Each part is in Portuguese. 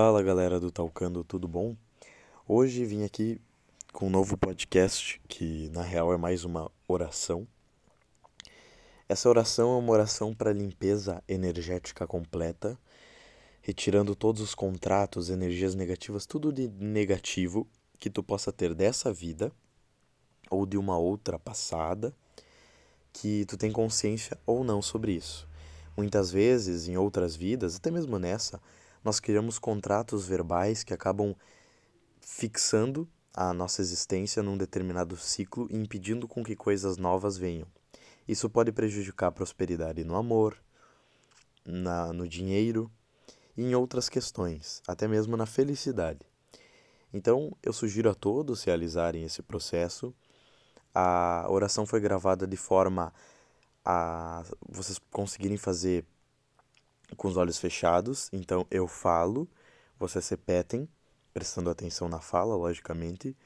Fala galera do Talcando, tudo bom? Hoje vim aqui com um novo podcast que na real é mais uma oração. Essa oração é uma oração para limpeza energética completa, retirando todos os contratos, energias negativas, tudo de negativo que tu possa ter dessa vida ou de uma outra passada, que tu tem consciência ou não sobre isso. Muitas vezes, em outras vidas, até mesmo nessa, nós criamos contratos verbais que acabam fixando a nossa existência num determinado ciclo e impedindo com que coisas novas venham. Isso pode prejudicar a prosperidade no amor, na, no dinheiro e em outras questões, até mesmo na felicidade. Então, eu sugiro a todos realizarem esse processo. A oração foi gravada de forma a vocês conseguirem fazer com os olhos fechados. Então eu falo, vocês repetem, prestando atenção na fala, logicamente.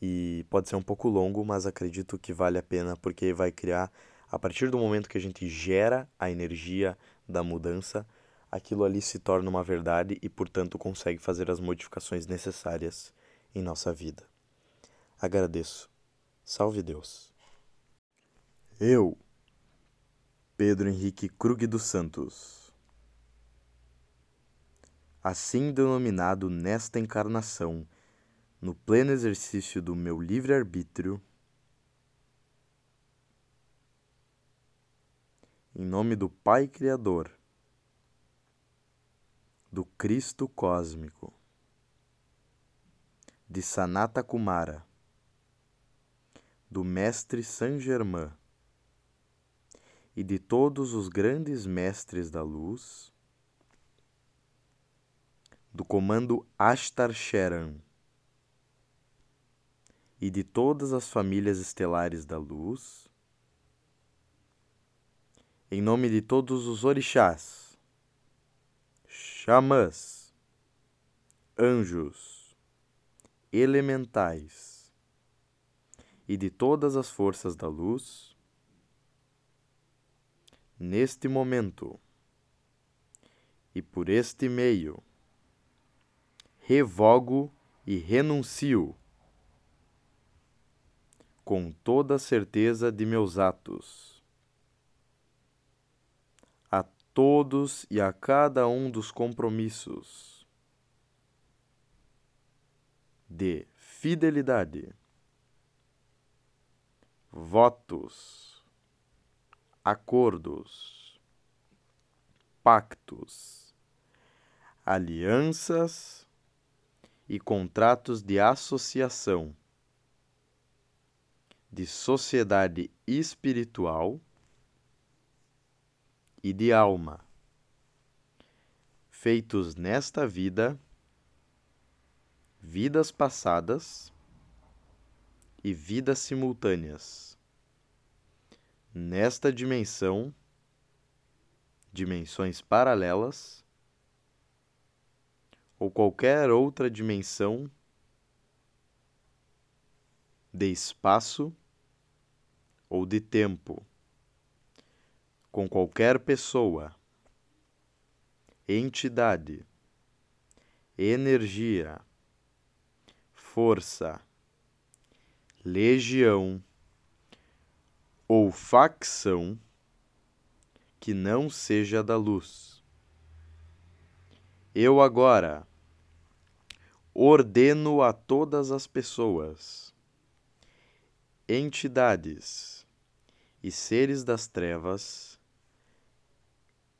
E pode ser um pouco longo, mas acredito que vale a pena porque vai criar, a partir do momento que a gente gera a energia da mudança, aquilo ali se torna uma verdade e, portanto, consegue fazer as modificações necessárias em nossa vida. Agradeço. Salve Deus. Eu, Pedro Henrique Krug dos Santos assim denominado nesta encarnação, no pleno exercício do meu livre-arbítrio, em nome do Pai Criador, do Cristo cósmico, de Sanata Kumara, do Mestre Saint Germain e de todos os grandes mestres da luz do comando Ashtar Sheran e de todas as famílias estelares da luz, em nome de todos os orixás, xamãs, anjos, elementais e de todas as forças da luz, neste momento e por este meio revogo e renuncio. Com toda a certeza de meus atos. A todos e a cada um dos compromissos. De fidelidade, votos, acordos, pactos, alianças e contratos de associação, de sociedade espiritual e de alma, feitos nesta vida, vidas passadas e vidas simultâneas, nesta dimensão, dimensões paralelas ou qualquer outra dimensão de espaço ou de tempo, com qualquer pessoa, entidade, energia, força, legião ou facção que não seja da luz. Eu agora ordeno a todas as pessoas, entidades e seres das trevas,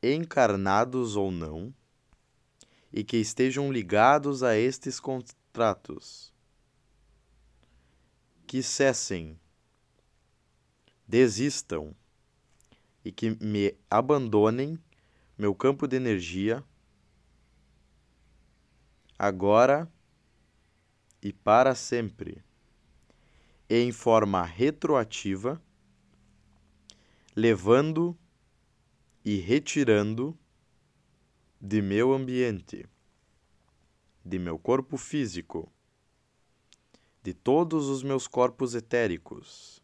encarnados ou não, e que estejam ligados a estes contratos, que cessem, desistam e que me abandonem meu campo de energia agora e para sempre, e em forma retroativa, levando e retirando de meu ambiente, de meu corpo físico, de todos os meus corpos etéricos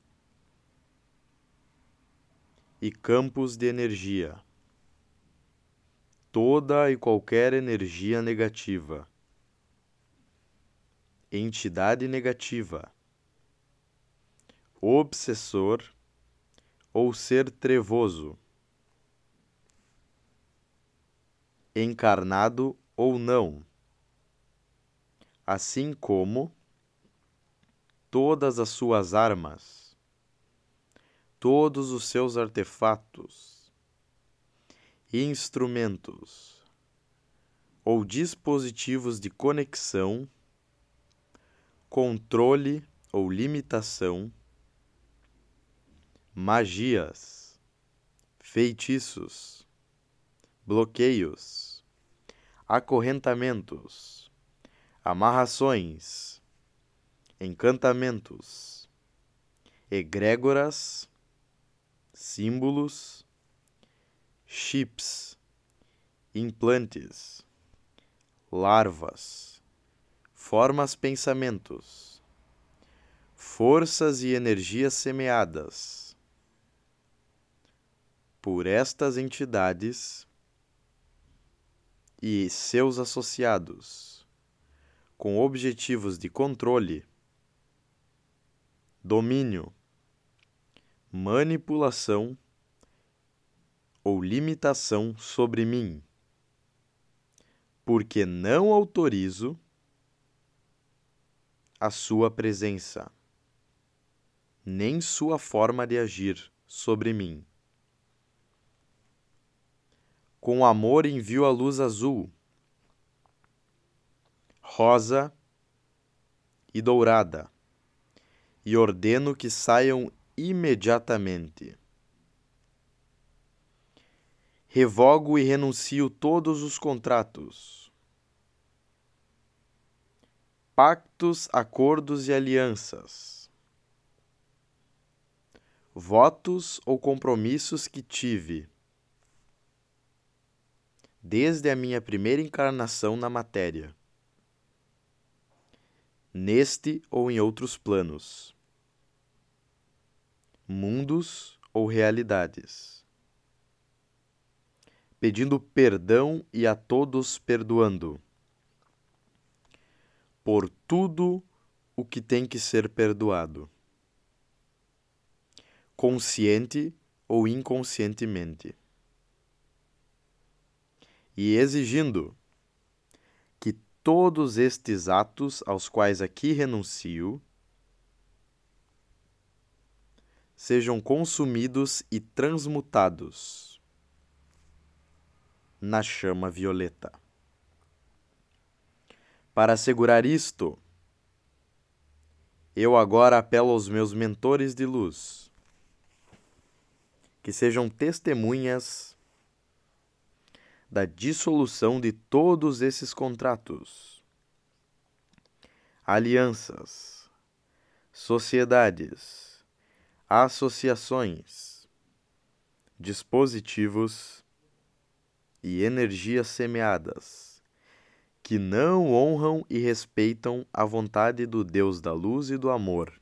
e campos de energia, toda e qualquer energia negativa, entidade negativa, obsessor ou ser trevoso, encarnado ou não, assim como todas as suas armas, todos os seus artefatos, instrumentos ou dispositivos de conexão, controle ou limitação, magias, feitiços, bloqueios, acorrentamentos, amarrações, encantamentos, egrégoras, símbolos, chips, implantes, larvas, formas pensamentos, forças e energias semeadas. Por estas entidades e seus associados, com objetivos de controle domínio, manipulação ou limitação sobre mim, porque não autorizo a sua presença, nem sua forma de agir sobre mim. Com amor envio a luz azul, rosa e dourada e ordeno que saiam imediatamente. Revogo e renuncio todos os contratos, pactos, acordos e alianças, votos ou compromissos que tive desde a minha primeira encarnação na matéria, neste ou em outros planos mundos ou realidades. Pedindo perdão e a todos perdoando. Por tudo o que tem que ser perdoado. Consciente ou inconscientemente. E exigindo que todos estes atos aos quais aqui renuncio sejam consumidos e transmutados na chama violeta. Para assegurar isto, eu agora apelo aos meus mentores de luz, que sejam testemunhas da dissolução de todos esses contratos, alianças, sociedades, associações, dispositivos e energias semeadas que não honram e respeitam a vontade do Deus da luz e do amor.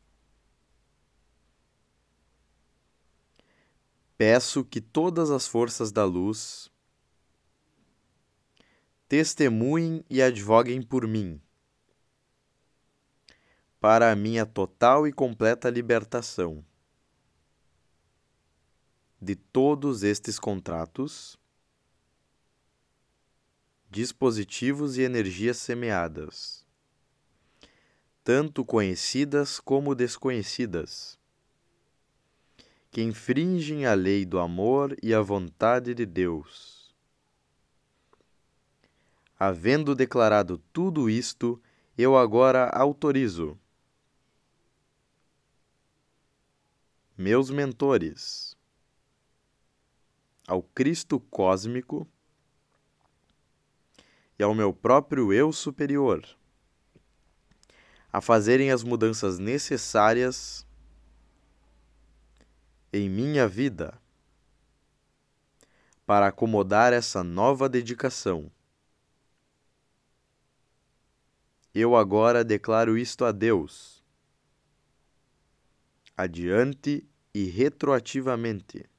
Peço que todas as forças da luz testemunhem e advoguem por mim, para a minha total e completa libertação de todos estes contratos, dispositivos e energias semeadas, tanto conhecidas como desconhecidas, que infringem a lei do amor e a vontade de Deus. Havendo declarado tudo isto, eu agora autorizo meus mentores ao Cristo cósmico e ao meu próprio eu superior, a fazerem as mudanças necessárias em minha vida para acomodar essa nova dedicação. Eu agora declaro isto a Deus, adiante e retroativamente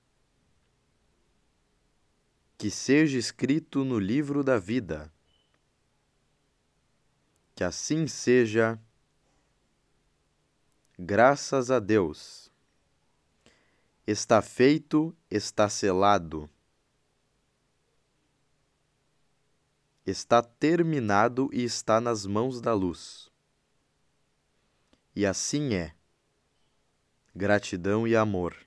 que seja escrito no livro da vida. Que assim seja, graças a Deus. Está feito, está selado. Está terminado e está nas mãos da luz. E assim é. Gratidão e amor.